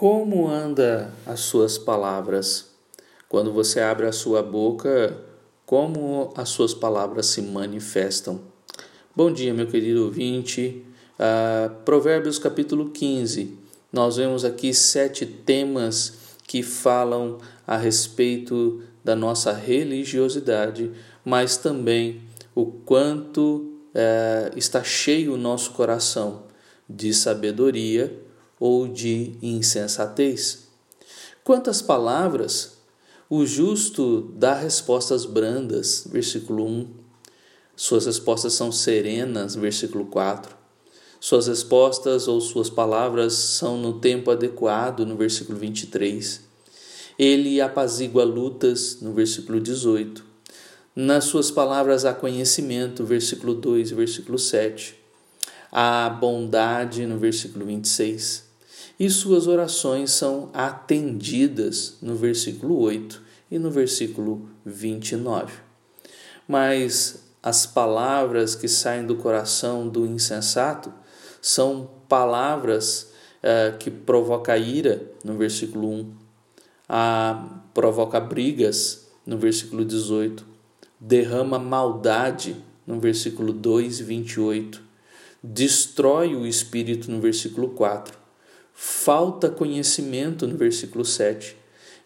Como anda as suas palavras? Quando você abre a sua boca, como as suas palavras se manifestam? Bom dia, meu querido ouvinte. Uh, Provérbios capítulo 15. Nós vemos aqui sete temas que falam a respeito da nossa religiosidade, mas também o quanto uh, está cheio o nosso coração de sabedoria ou de insensatez. Quantas palavras o justo dá respostas brandas, versículo 1. Suas respostas são serenas, versículo 4. Suas respostas ou suas palavras são no tempo adequado, no versículo 23. Ele apazigua lutas, no versículo 18. Nas suas palavras há conhecimento, versículo 2 e versículo 7. Há bondade, no versículo 26 e suas orações são atendidas no versículo 8 e no versículo 29. Mas as palavras que saem do coração do insensato são palavras uh, que provocam ira, no versículo 1, a, provoca brigas, no versículo 18, derrama maldade, no versículo 2 e 28, destrói o espírito, no versículo 4, falta conhecimento no versículo 7.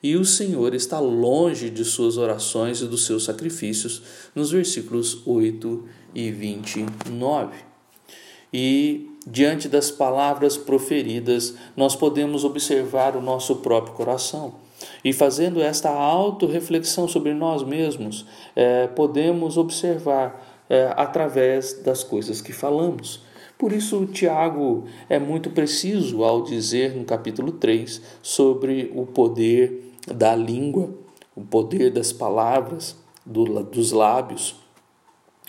E o Senhor está longe de suas orações e dos seus sacrifícios, nos versículos 8 e 29. E diante das palavras proferidas, nós podemos observar o nosso próprio coração. E fazendo esta autorreflexão sobre nós mesmos, é, podemos observar é, através das coisas que falamos. Por isso, Tiago é muito preciso ao dizer no capítulo 3 sobre o poder da língua, o poder das palavras, do, dos lábios.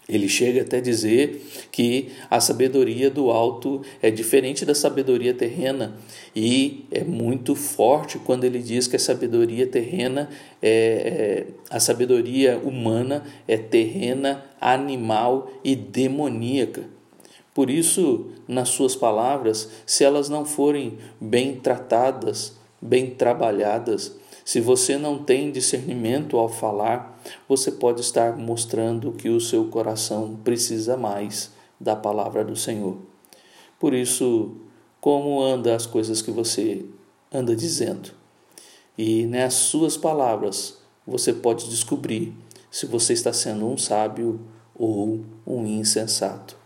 Ele chega até dizer que a sabedoria do alto é diferente da sabedoria terrena e é muito forte quando ele diz que a sabedoria terrena é, é a sabedoria humana é terrena, animal e demoníaca. Por isso, nas suas palavras, se elas não forem bem tratadas, bem trabalhadas, se você não tem discernimento ao falar, você pode estar mostrando que o seu coração precisa mais da palavra do Senhor. Por isso, como anda as coisas que você anda dizendo? E nas suas palavras, você pode descobrir se você está sendo um sábio ou um insensato.